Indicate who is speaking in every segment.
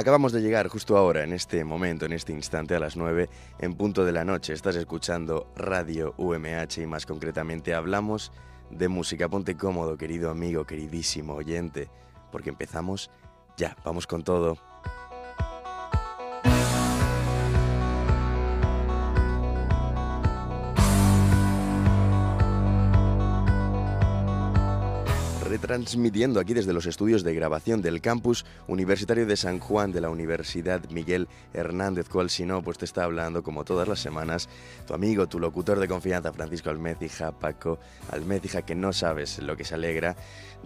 Speaker 1: Acabamos de llegar justo ahora, en este momento, en este instante, a las 9, en punto de la noche. Estás escuchando Radio UMH y más concretamente hablamos de música. Ponte cómodo, querido amigo, queridísimo oyente, porque empezamos ya. Vamos con todo. Retransmitiendo aquí desde los estudios de grabación del campus universitario de San Juan de la Universidad Miguel Hernández, cual si no, pues te está hablando como todas las semanas tu amigo, tu locutor de confianza, Francisco Almecija, Paco Almecija, que no sabes lo que se alegra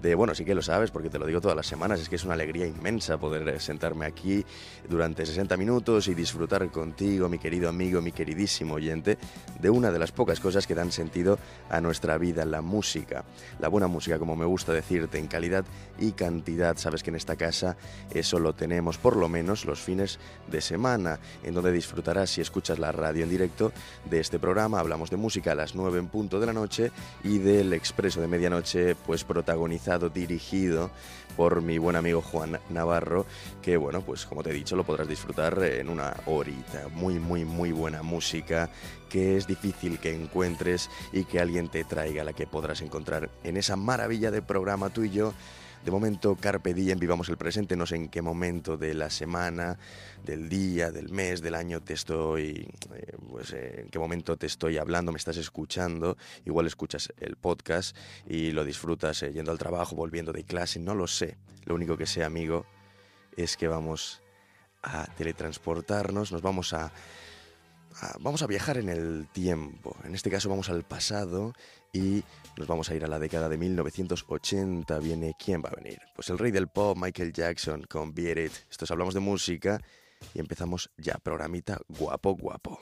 Speaker 1: de, bueno, sí que lo sabes porque te lo digo todas las semanas, es que es una alegría inmensa poder sentarme aquí durante 60 minutos y disfrutar contigo, mi querido amigo, mi queridísimo oyente, de una de las pocas cosas que dan sentido a nuestra vida, la música. La buena música, como me gusta en calidad y cantidad. Sabes que en esta casa eso lo tenemos por lo menos los fines de semana, en donde disfrutarás si escuchas la radio en directo de este programa. Hablamos de música a las 9 en punto de la noche y del expreso de medianoche, pues protagonizado, dirigido por mi buen amigo Juan Navarro, que bueno, pues como te he dicho, lo podrás disfrutar en una horita. Muy, muy, muy buena música que es difícil que encuentres y que alguien te traiga, la que podrás encontrar en esa maravilla de programa tú y yo. De momento, Carpe Diem, vivamos el presente, no sé en qué momento de la semana, del día, del mes, del año te estoy, eh, pues eh, en qué momento te estoy hablando, me estás escuchando, igual escuchas el podcast y lo disfrutas eh, yendo al trabajo, volviendo de clase, no lo sé. Lo único que sé, amigo, es que vamos a teletransportarnos, nos vamos a vamos a viajar en el tiempo. En este caso vamos al pasado y nos vamos a ir a la década de 1980. Viene, ¿quién va a venir? Pues el rey del pop, Michael Jackson, con Beat It. Estos hablamos de música y empezamos ya, programita guapo, guapo.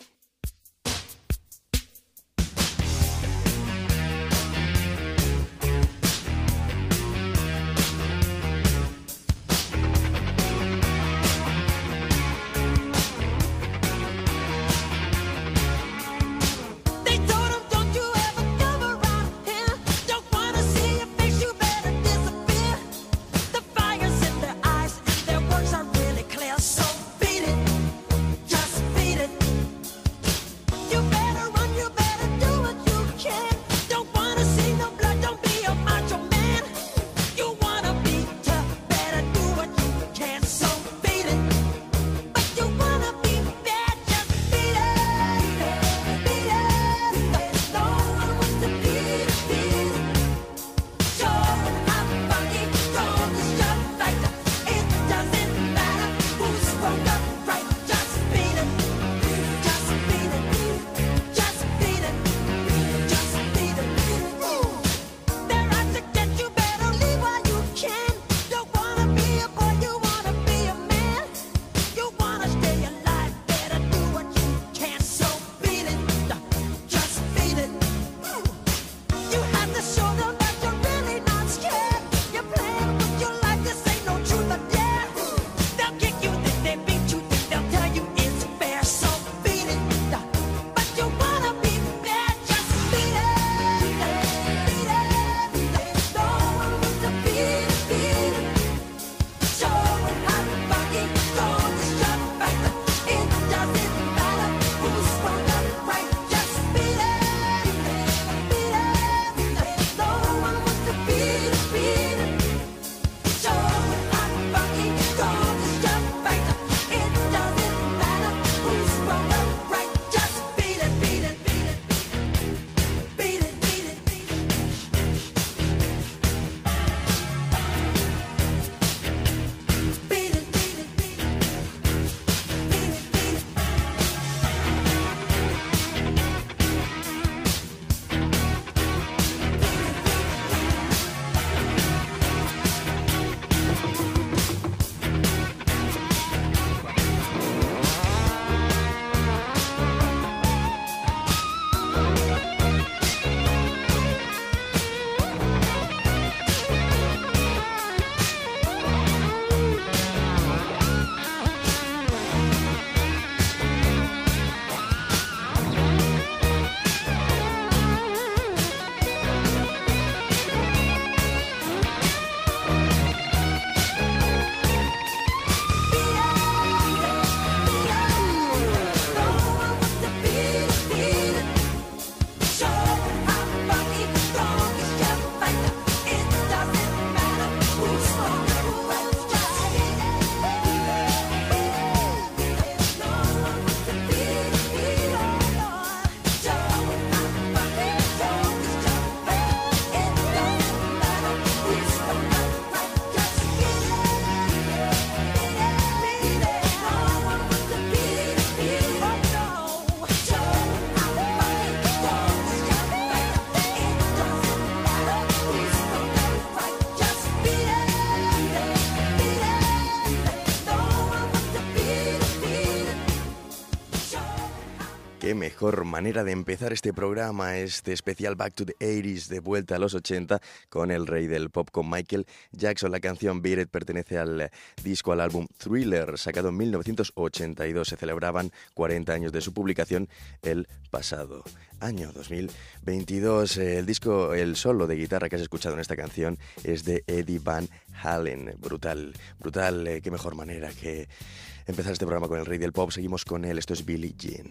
Speaker 1: Mejor manera de empezar este programa, este especial Back to the 80s, de vuelta a los 80, con el rey del pop, con Michael Jackson. La canción Beat pertenece al disco, al álbum Thriller, sacado en 1982. Se celebraban 40 años de su publicación el pasado año 2022. El disco, el solo de guitarra que has escuchado en esta canción es de Eddie Van Halen. Brutal, brutal, eh, qué mejor manera que empezar este programa con el rey del pop. Seguimos con él, esto es Billie Jean.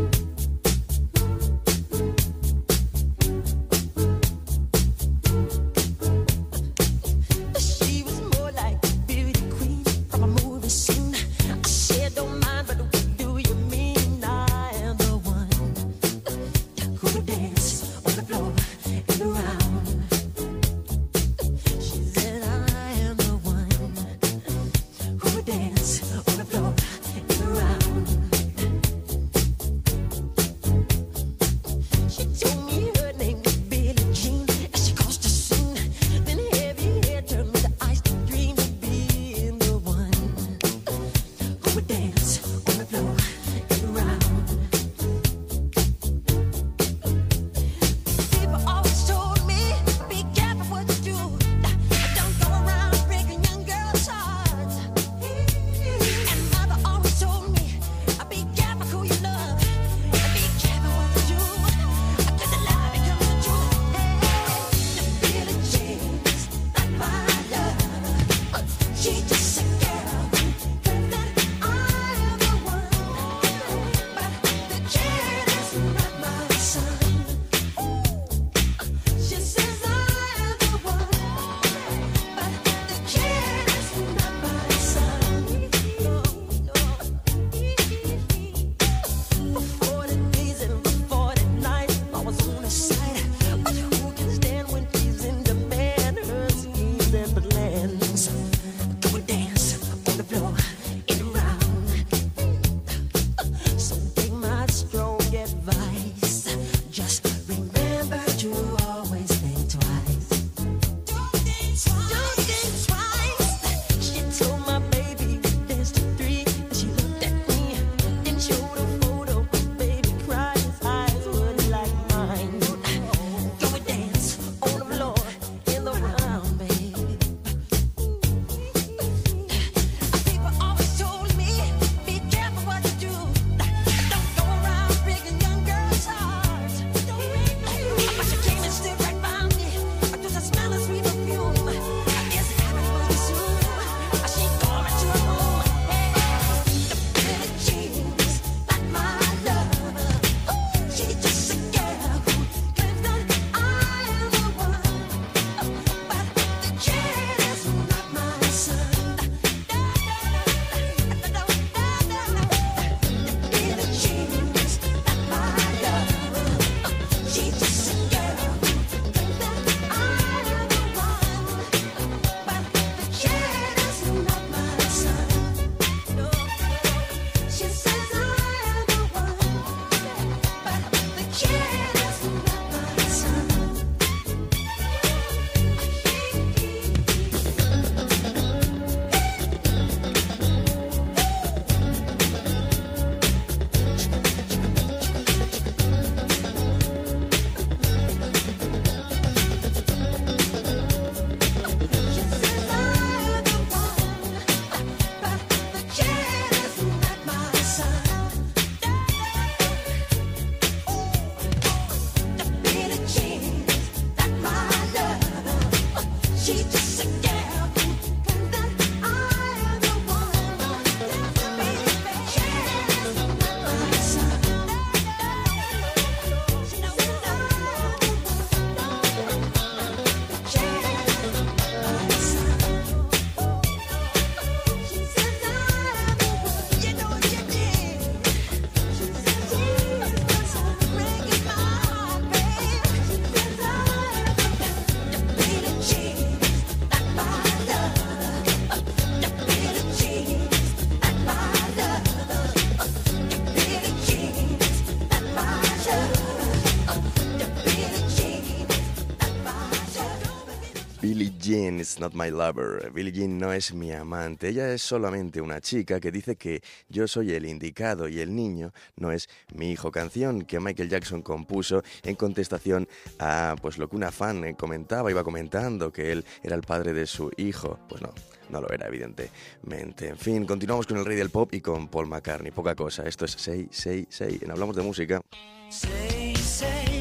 Speaker 2: not my lover. Billie Jean no es mi amante. Ella es solamente una chica que dice que yo soy el indicado y el niño no es mi hijo. Canción que Michael Jackson compuso en contestación a pues lo que una fan eh, comentaba, iba comentando que él era el padre de su hijo. Pues no, no lo era, evidentemente. En fin, continuamos con el rey del pop y con Paul McCartney. Poca cosa. Esto es Say, Say, Say. En Hablamos de Música. Say, Say,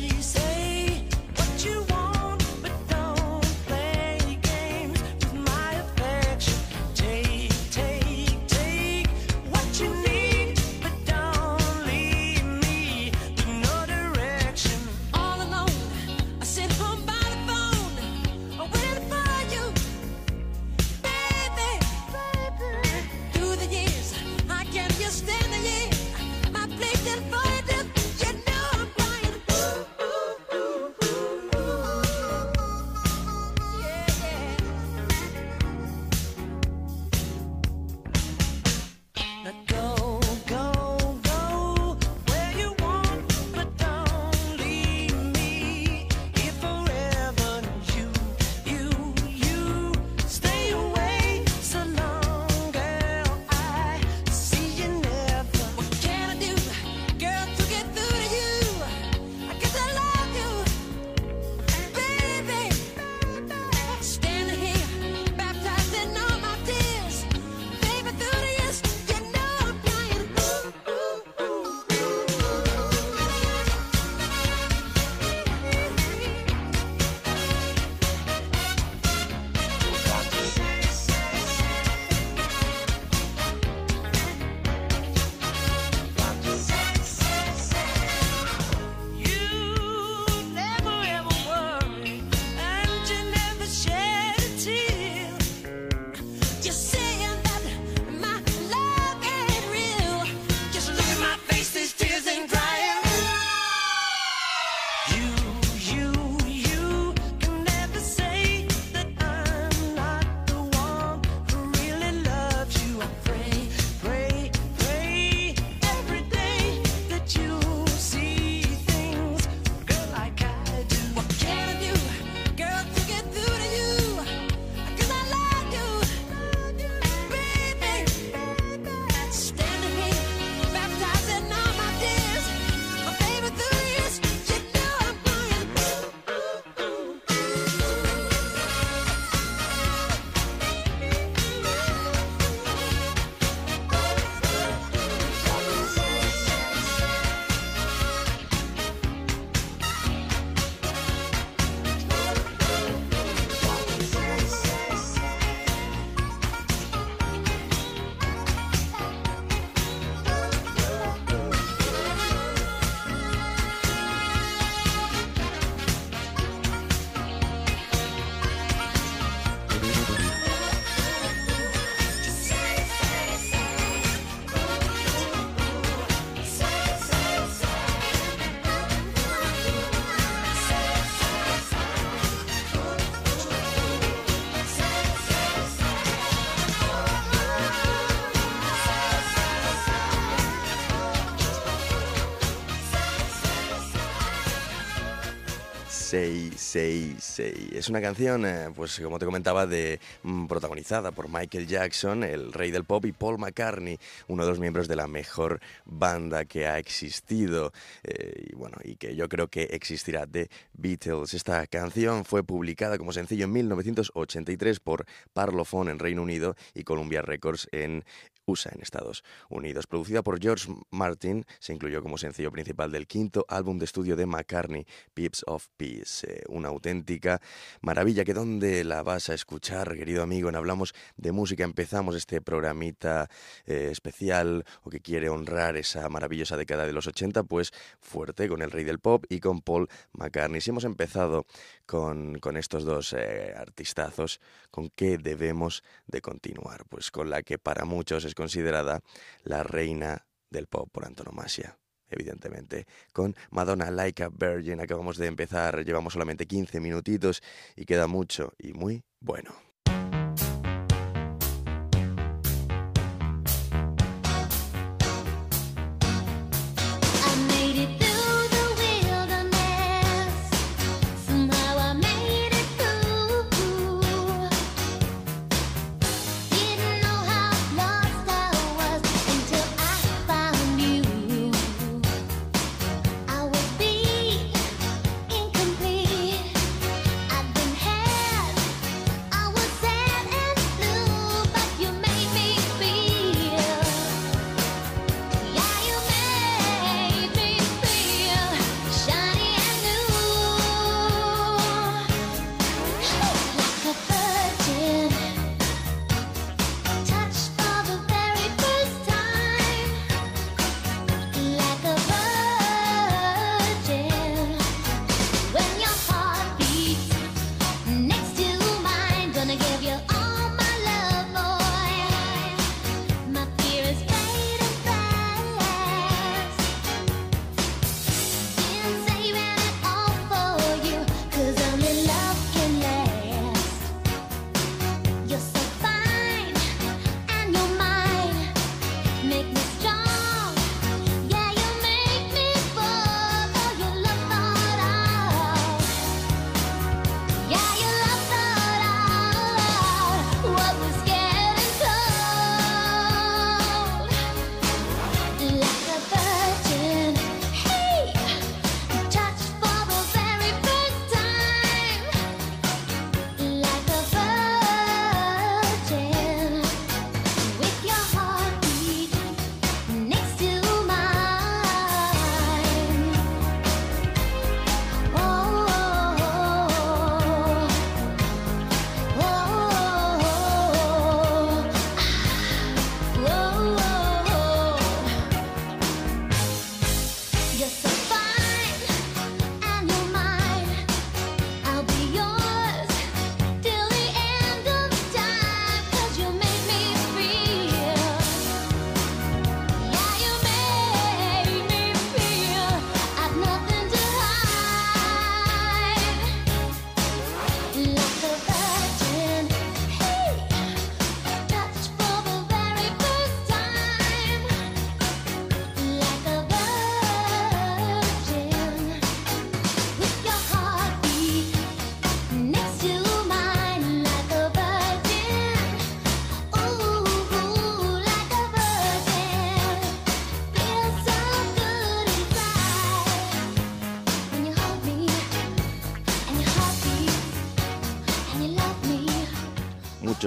Speaker 2: Es una canción, eh, pues como te comentaba, de, mm, protagonizada por Michael Jackson, el rey del pop, y Paul McCartney, uno de los miembros de la mejor banda que ha existido eh, y bueno, y que yo creo que existirá, The Beatles. Esta canción fue publicada como sencillo en 1983 por Parlophone en Reino Unido y Columbia Records en USA, en Estados Unidos. Producida por George Martin, se incluyó como sencillo principal del quinto álbum de estudio de McCartney, Pips of Peace. Eh, una auténtica maravilla que donde la vas a escuchar, querido amigo, en Hablamos de Música. Empezamos este programita eh, especial o que quiere honrar esa maravillosa década de los 80, pues fuerte con el rey del pop y con Paul McCartney. Si hemos empezado con, con estos dos eh, artistazos, ¿con qué debemos de continuar? Pues con la que para muchos es considerada la reina del pop por antonomasia evidentemente, con Madonna Like a Virgin. Acabamos de empezar, llevamos solamente 15 minutitos y queda mucho y muy bueno.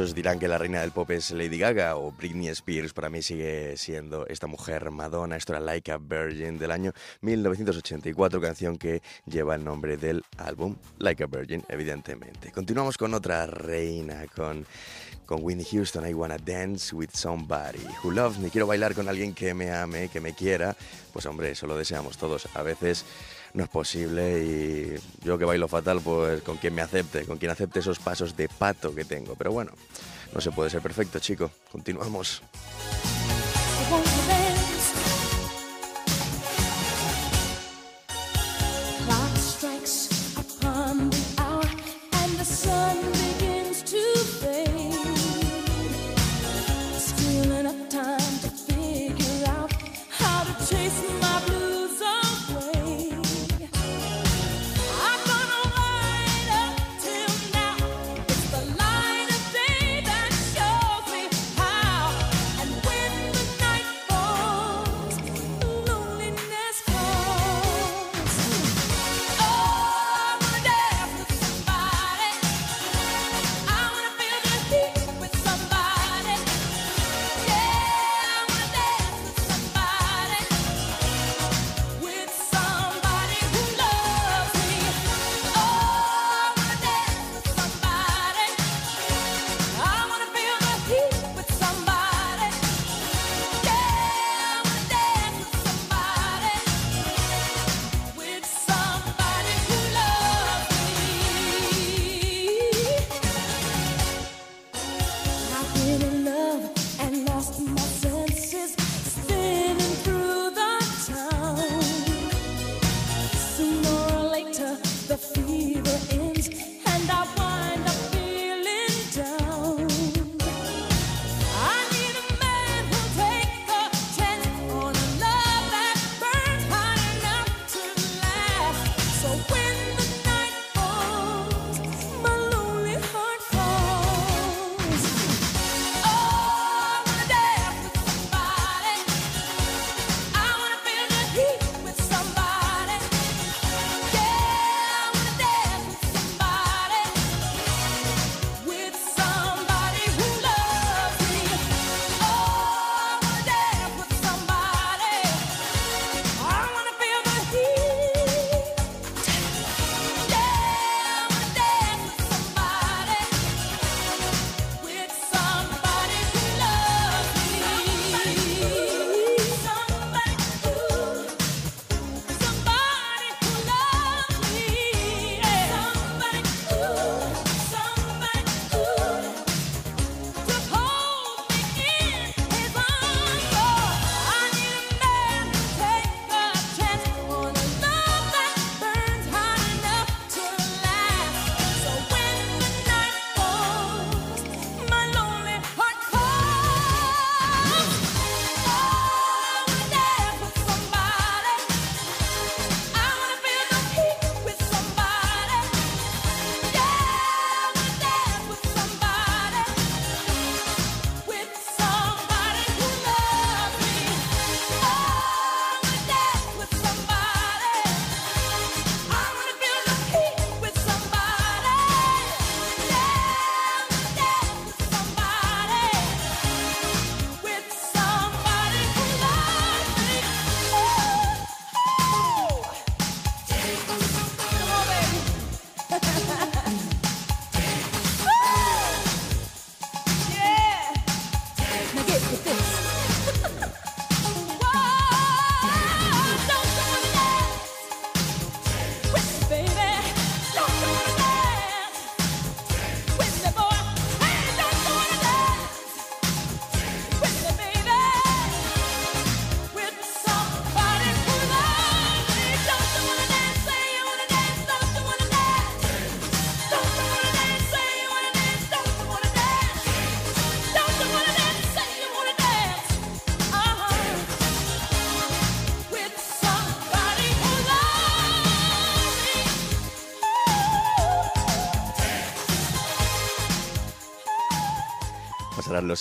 Speaker 1: Muchos dirán que la reina del pop es Lady Gaga o Britney Spears. Para mí sigue siendo esta mujer Madonna. Esto era Like a Virgin del año 1984, canción que lleva el nombre del álbum Like a Virgin, evidentemente. Continuamos con otra reina, con, con Whitney Houston. I wanna dance with somebody who loves me. Quiero bailar con alguien que me ame, que me quiera. Pues hombre, eso lo deseamos todos. A veces no es posible y yo que bailo fatal, pues con quien me acepte, con quien acepte esos pasos de pato que tengo. Pero bueno, no se puede ser perfecto, chico. Continuamos.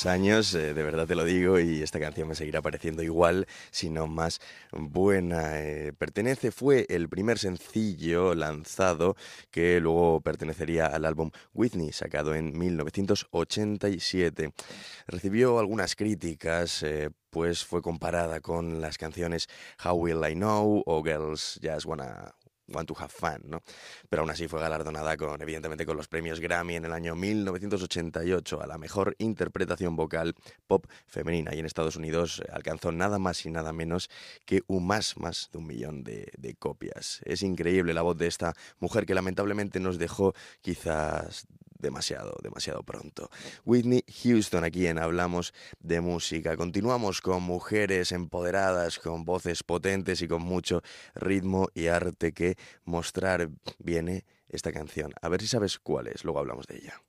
Speaker 1: Años, eh, de verdad te lo digo, y esta canción me seguirá pareciendo igual, si no más buena. Eh, pertenece, fue el primer sencillo lanzado que luego pertenecería al álbum Whitney, sacado en 1987. Recibió algunas críticas, eh, pues fue comparada con las canciones How Will I Know o Girls Just Wanna Want to Have Fun, ¿no? Pero aún así fue galardonada con, evidentemente, con los premios Grammy en el año 1988 a la mejor interpretación vocal pop femenina y en Estados Unidos alcanzó nada más y nada menos que un más, más de un millón de copias. Es increíble la voz de esta mujer que lamentablemente nos dejó quizás demasiado, demasiado pronto. Whitney Houston, aquí en Hablamos de Música. Continuamos con mujeres empoderadas, con voces potentes y con mucho ritmo y arte que mostrar. Viene esta canción. A ver si sabes cuál es, luego hablamos de ella.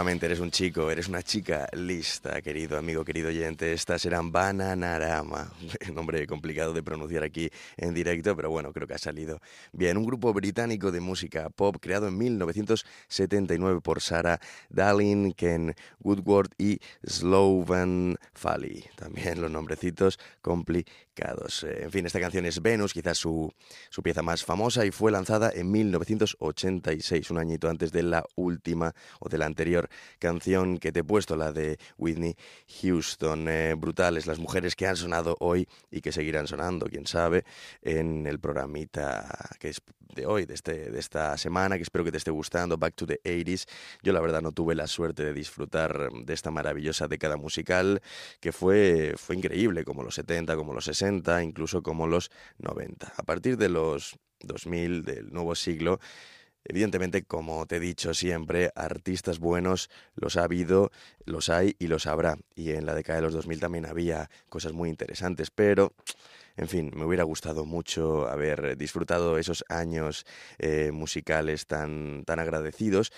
Speaker 1: Efectivamente, eres un chico, eres una chica lista, querido amigo, querido oyente. Estas eran Bananarama, nombre complicado de pronunciar aquí en directo, pero bueno, creo que ha salido bien. Un grupo británico de música pop creado en 1979 por Sarah Dallin, Ken Woodward y Slovan Fally. También los nombrecitos complicados. Eh, en fin, esta canción es Venus, quizás su, su pieza más famosa, y fue lanzada en 1986, un añito antes de la última o de la anterior canción que te he puesto, la de Whitney Houston. Eh, brutales las mujeres que han sonado hoy y que seguirán sonando, quién sabe, en el programita que es de hoy, de, este, de esta semana, que espero que te esté gustando, Back to the 80s. Yo la verdad no tuve la suerte de disfrutar de esta maravillosa década musical que fue, fue increíble, como los 70, como los 60, incluso como los 90. A partir de los 2000, del nuevo siglo, Evidentemente, como te he dicho siempre, artistas buenos los ha habido, los hay y los habrá. Y en la década de los 2000 también había cosas muy interesantes, pero en fin, me hubiera gustado mucho haber disfrutado esos años eh, musicales tan, tan agradecidos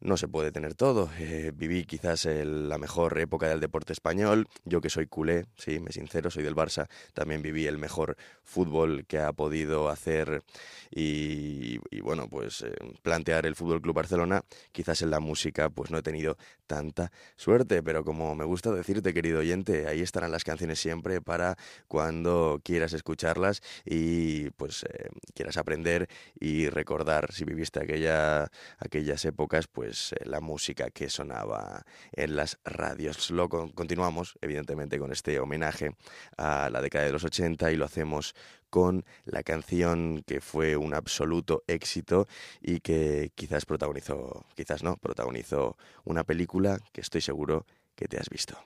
Speaker 1: no se puede tener todo. Eh, viví quizás la mejor época del deporte español. Yo que soy culé, sí, me sincero, soy del Barça, también viví el mejor fútbol que ha podido hacer y, bueno, pues eh, plantear el Fútbol Club Barcelona. Quizás en la música pues no he tenido tanta suerte, pero como me gusta decirte, querido oyente, ahí estarán las canciones siempre para cuando quieras escucharlas y pues eh, quieras aprender y recordar si viviste aquella, aquellas épocas, pues pues, eh, la música que sonaba en las radios. Lo continuamos, evidentemente, con este homenaje a la década de los 80 y lo hacemos con la canción que fue un absoluto éxito y que quizás protagonizó, quizás no, protagonizó una película que estoy seguro que te has visto.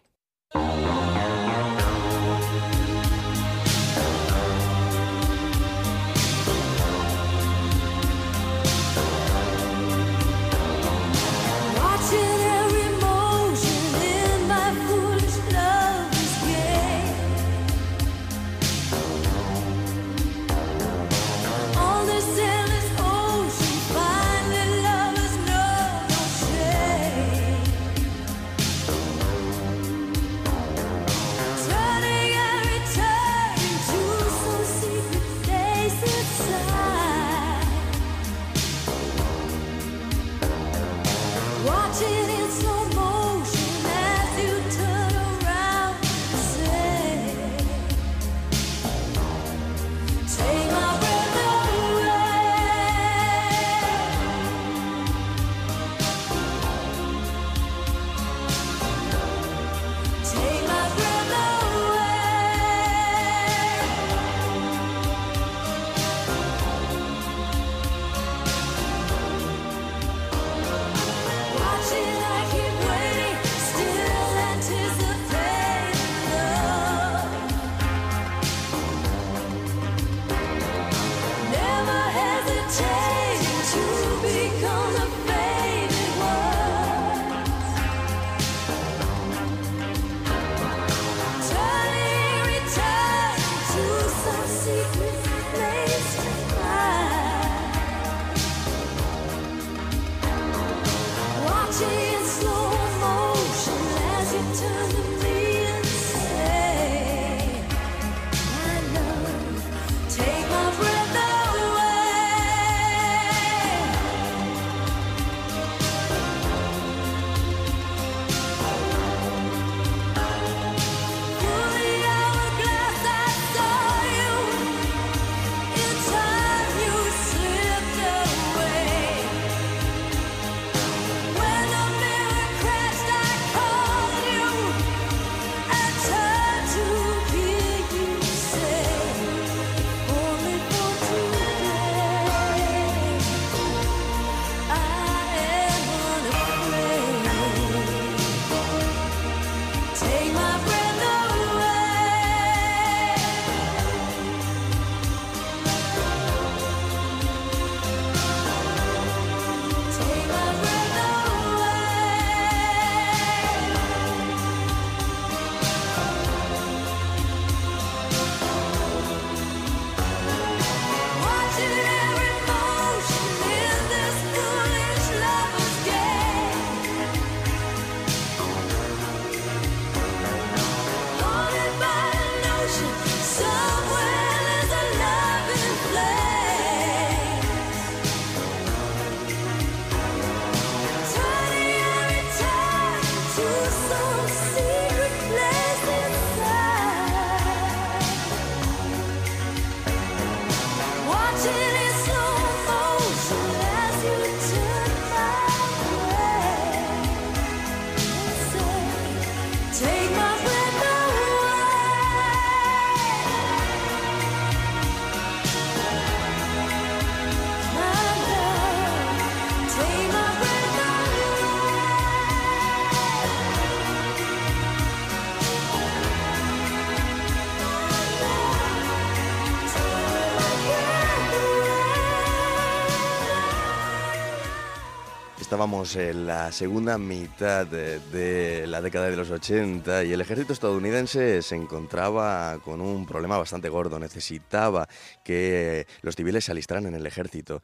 Speaker 3: Estábamos en la segunda mitad de, la década de los 80 y el ejército estadounidense se encontraba con un problema bastante gordo. Necesitaba que los civiles se alistaran en el ejército.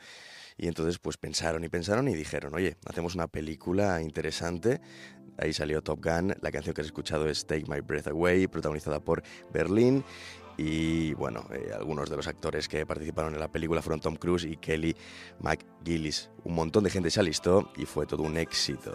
Speaker 3: Y entonces pues pensaron y pensaron y dijeron, oye, hacemos una película interesante. Ahí salió Top Gun, la canción que has escuchado es Take My Breath Away, protagonizada por Berlín. Y bueno, eh, algunos de los actores que participaron en la película fueron Tom Cruise y Kelly McGillis. Un montón de gente se alistó y fue todo un éxito.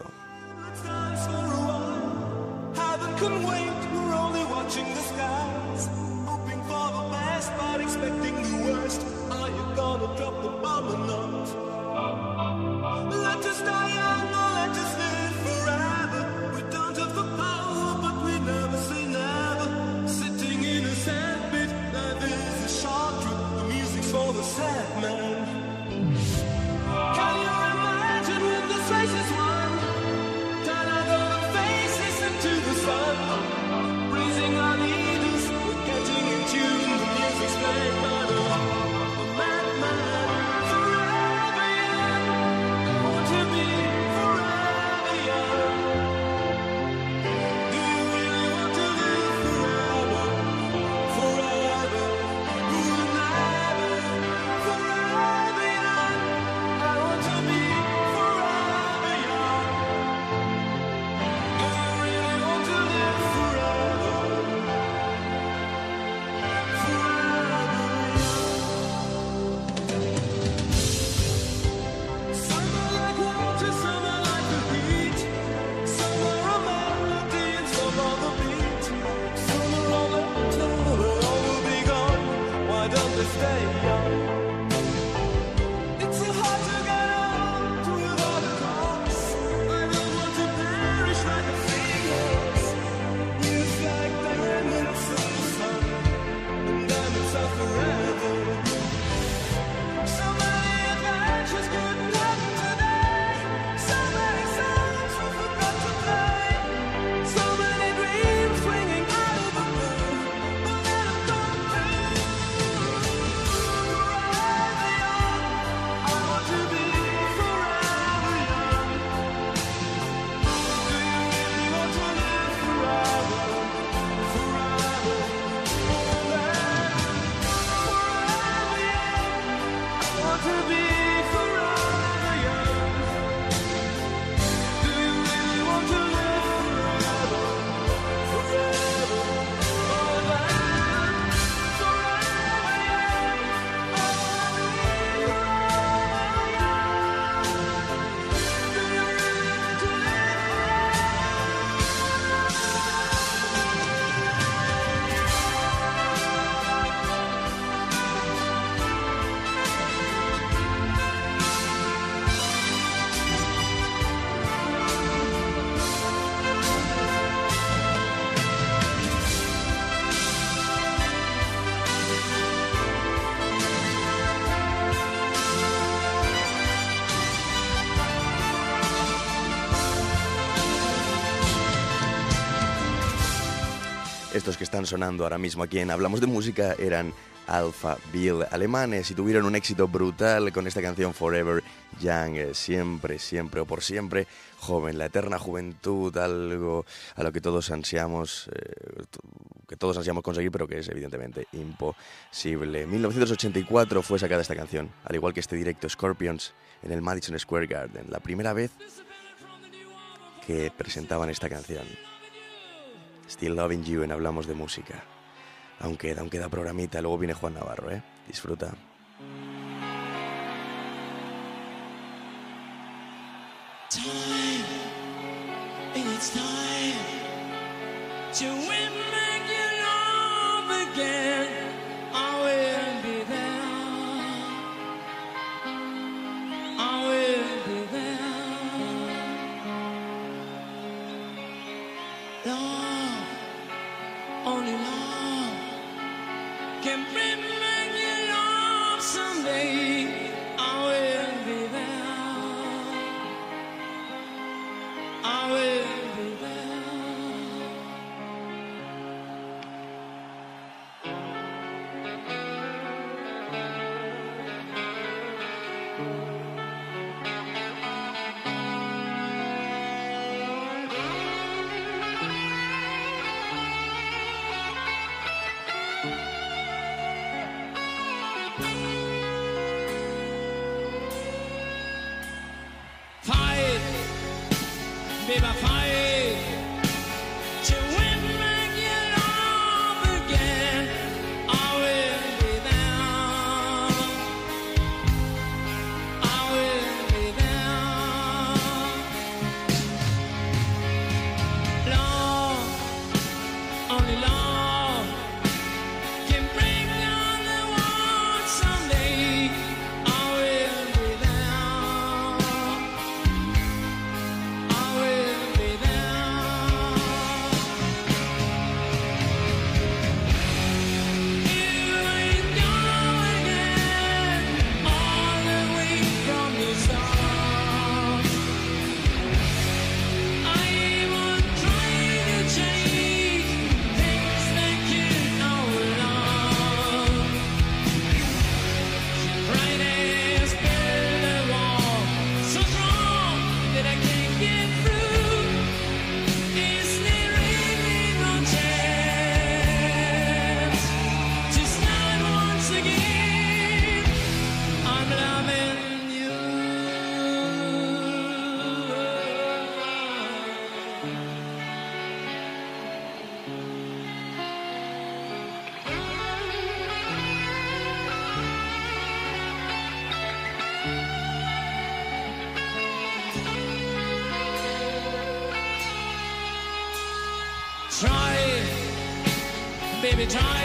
Speaker 3: Estos que están sonando ahora mismo aquí en Hablamos de Música eran Alpha Bill, alemanes, y tuvieron un éxito brutal con esta canción Forever Young, eh, siempre, siempre o por siempre joven, la eterna juventud, algo a lo que todos ansiamos, eh, que todos ansiamos conseguir, pero que es evidentemente imposible. 1984 fue sacada esta canción, al igual que este directo Scorpions en el Madison Square Garden, la primera vez que presentaban esta canción. Still Loving You en Hablamos de Música. Aunque queda, aún queda programita, luego viene Juan Navarro, ¿eh? Disfruta. baby, time.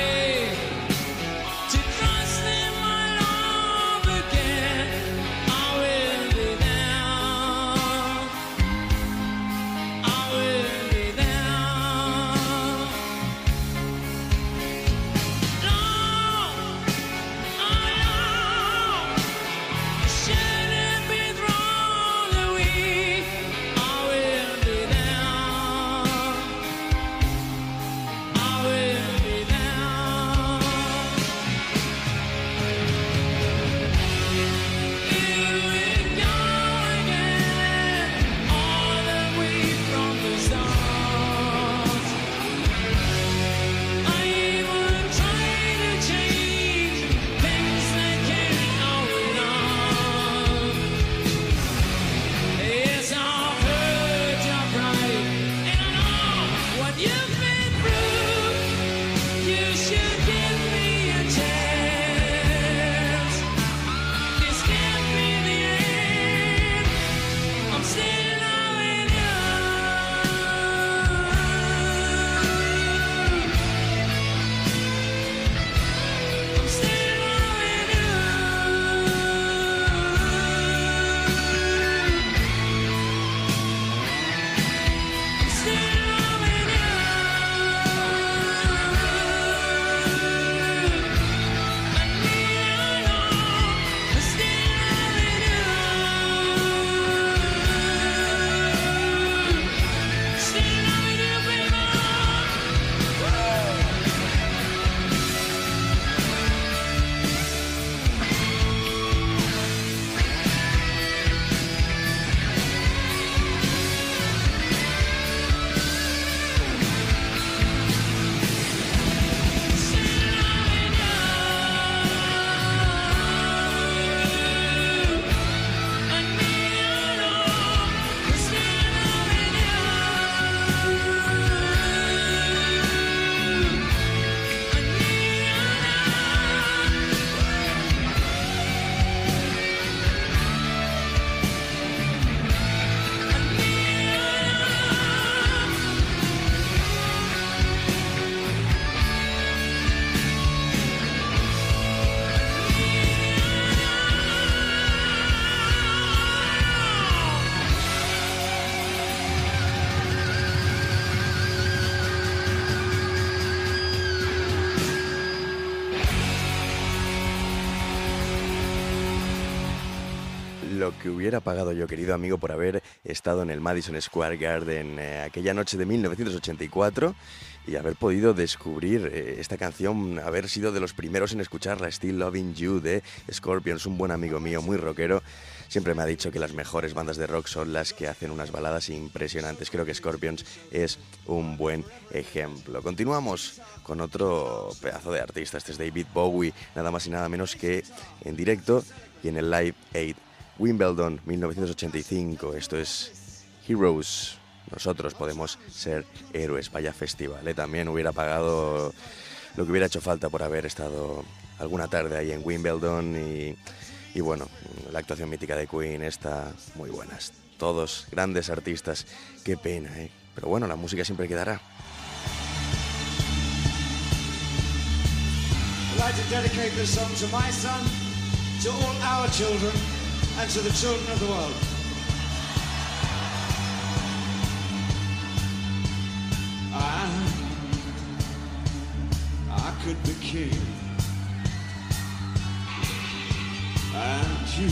Speaker 1: Que hubiera pagado yo, querido amigo, por haber estado en el Madison Square Garden eh, aquella noche de 1984 y haber podido descubrir eh, esta canción, haber sido de los primeros en escucharla, Still Loving You de Scorpions, un buen amigo mío, muy rockero. Siempre me ha dicho que las mejores bandas de rock son las que hacen unas baladas impresionantes. Creo que Scorpions es un buen ejemplo. Continuamos con otro pedazo de artista. Este es David Bowie, nada más y nada menos que en directo y en el Live Aid Wimbledon 1985. Esto es Heroes. nosotros podemos ser héroes. Vaya festival. ¿eh? También hubiera pagado lo que hubiera hecho falta por haber estado alguna tarde ahí en Wimbledon y, y bueno, la actuación mítica de Queen está muy buena. Todos grandes artistas, qué pena, ¿eh? Pero bueno, la música siempre quedará.
Speaker 4: And to the children of the world. I, I could be king, and you,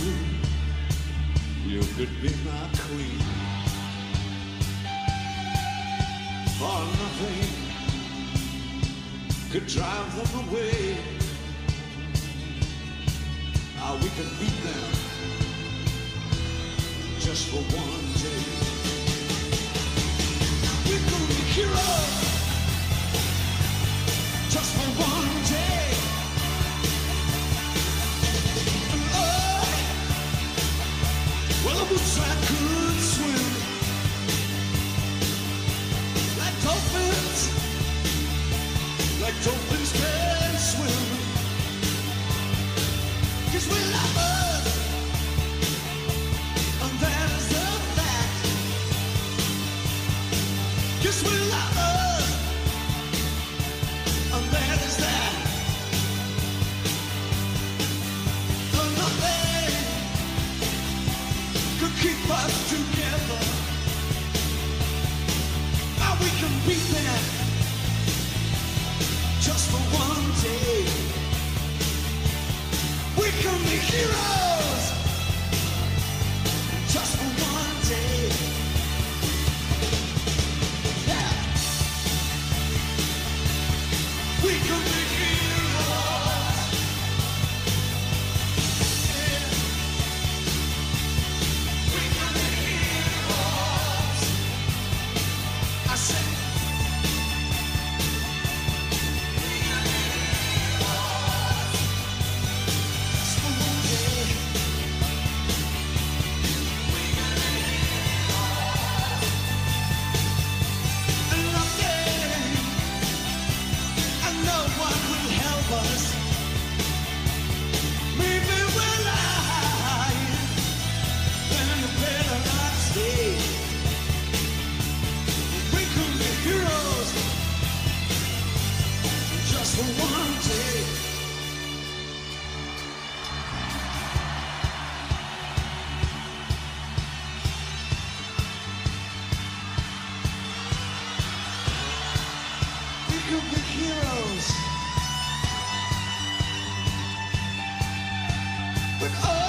Speaker 4: you could be my queen. For nothing could drive them away. Ah, we can beat them just for one day. We could be heroes just for one day. I, well, I wish I could swim But I,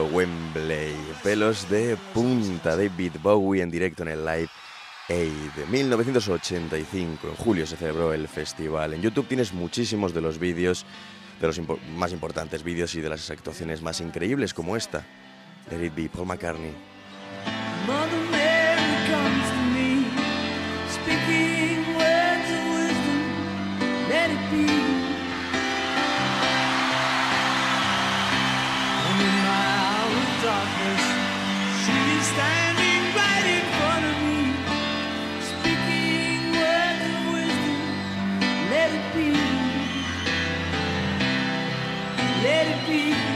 Speaker 5: Wembley. Pelos de punta. David Bowie en directo en el Live Aid. 1985. En julio se celebró el festival. En YouTube tienes muchísimos de los vídeos, de los más importantes vídeos y de las actuaciones más increíbles como esta. It be, Paul McCartney. Let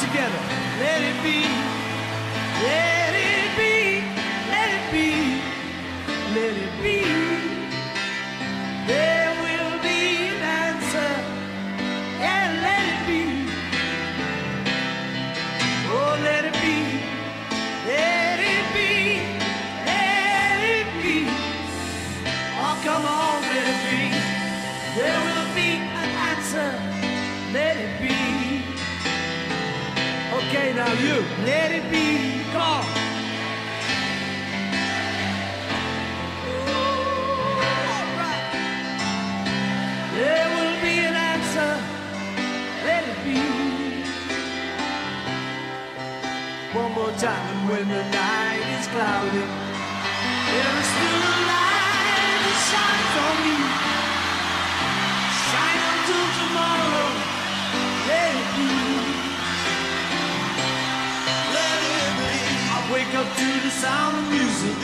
Speaker 5: to know let it be called. There will be an answer, let it be. One more time when the night is cloudy. wake up to the sound of music.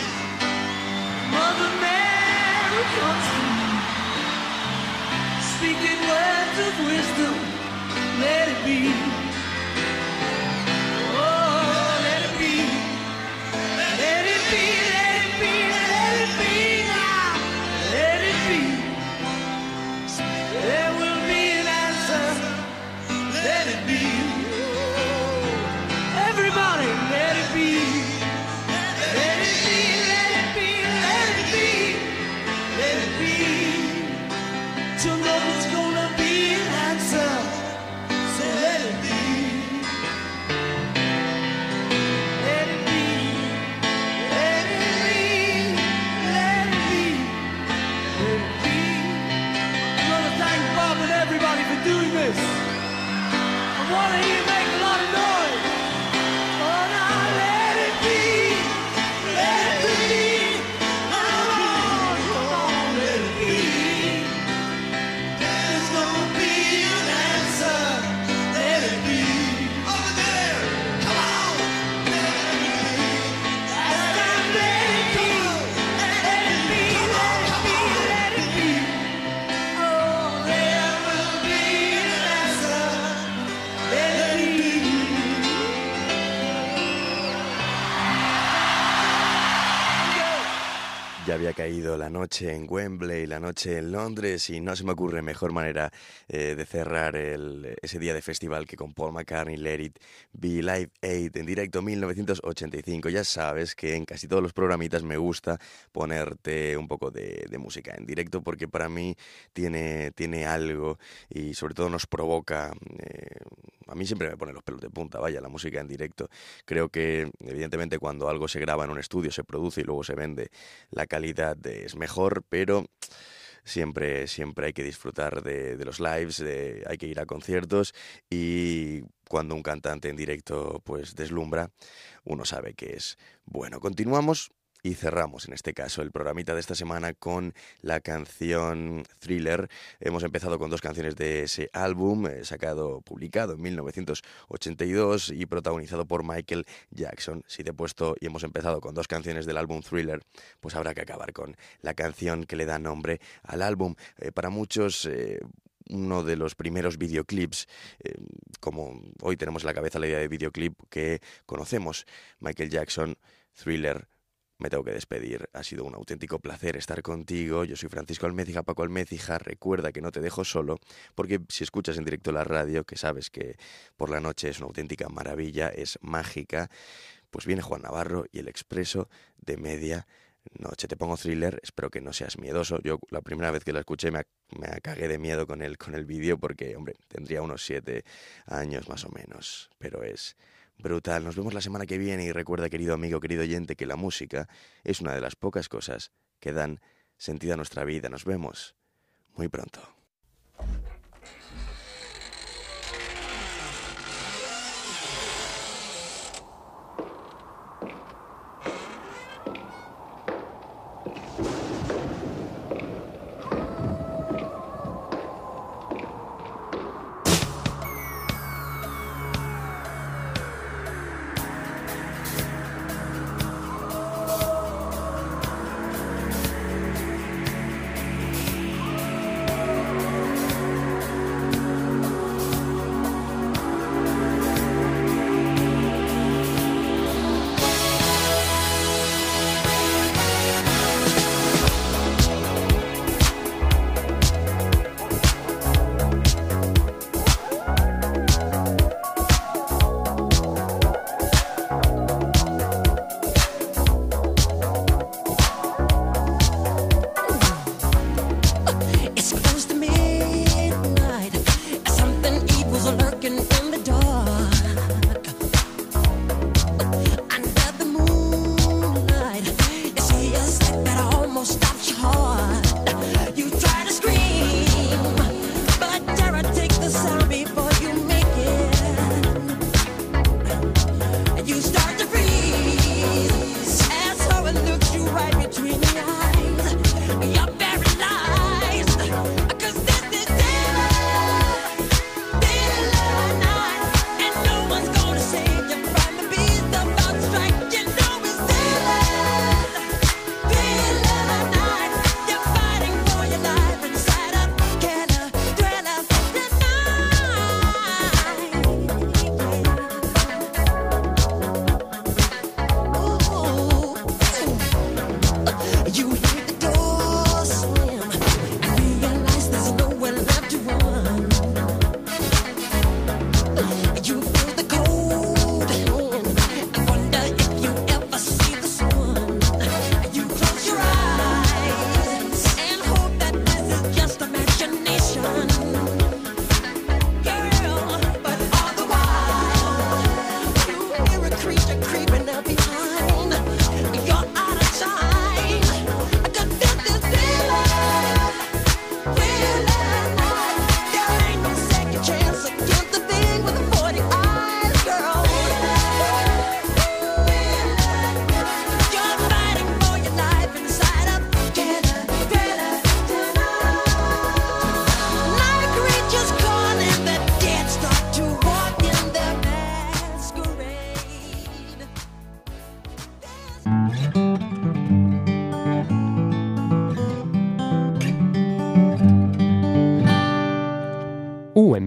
Speaker 5: Mother Mary comes to me, speaking words of wisdom. Let it be.
Speaker 6: doing this. And why you make a lot
Speaker 1: of noise? Caído la noche en Wembley, la noche en Londres y no se me ocurre mejor manera eh, de cerrar ese día de festival que con Paul McCartney, Let It Be Live 8 en directo 1985. Ya sabes que en casi todos los programitas me gusta ponerte un poco de, música en directo porque para mí tiene, tiene algo y sobre todo nos provoca... Eh, a mí siempre me pone los pelos de punta, vaya, la música en directo. Creo que, evidentemente, cuando algo se graba en un estudio, se produce y luego se vende, la calidad es mejor, pero siempre, siempre hay que disfrutar de, los lives, hay que ir a conciertos y cuando un cantante en directo pues deslumbra, uno sabe que es bueno. Continuamos y cerramos en este caso el programita de esta semana con la canción Thriller. Hemos empezado con dos canciones de ese álbum, eh, sacado, publicado en 1982 y protagonizado por Michael Jackson. Si te he puesto y hemos empezado con dos canciones del álbum Thriller, pues habrá que acabar con la canción que le da nombre al álbum. Eh, para muchos, eh, uno de los primeros videoclips, como hoy tenemos en la cabeza la idea de videoclip que conocemos, Michael Jackson, Thriller, me tengo que despedir. Ha sido un auténtico placer estar contigo. Yo soy Francisco Almecija, Paco Almecija. Recuerda que no te dejo solo, porque si escuchas en directo la radio, que sabes que por la noche es una auténtica maravilla, es mágica, pues viene Juan Navarro y el expreso de media noche. Te pongo thriller, espero que no seas miedoso. Yo la primera vez que la escuché me, me cagué de miedo con el, con el vídeo porque, hombre, tendría unos siete años más o menos, pero es brutal. Nos vemos la semana que viene y recuerda, querido amigo, querido oyente, que la música es una de las pocas cosas que dan sentido a nuestra vida. Nos vemos muy pronto.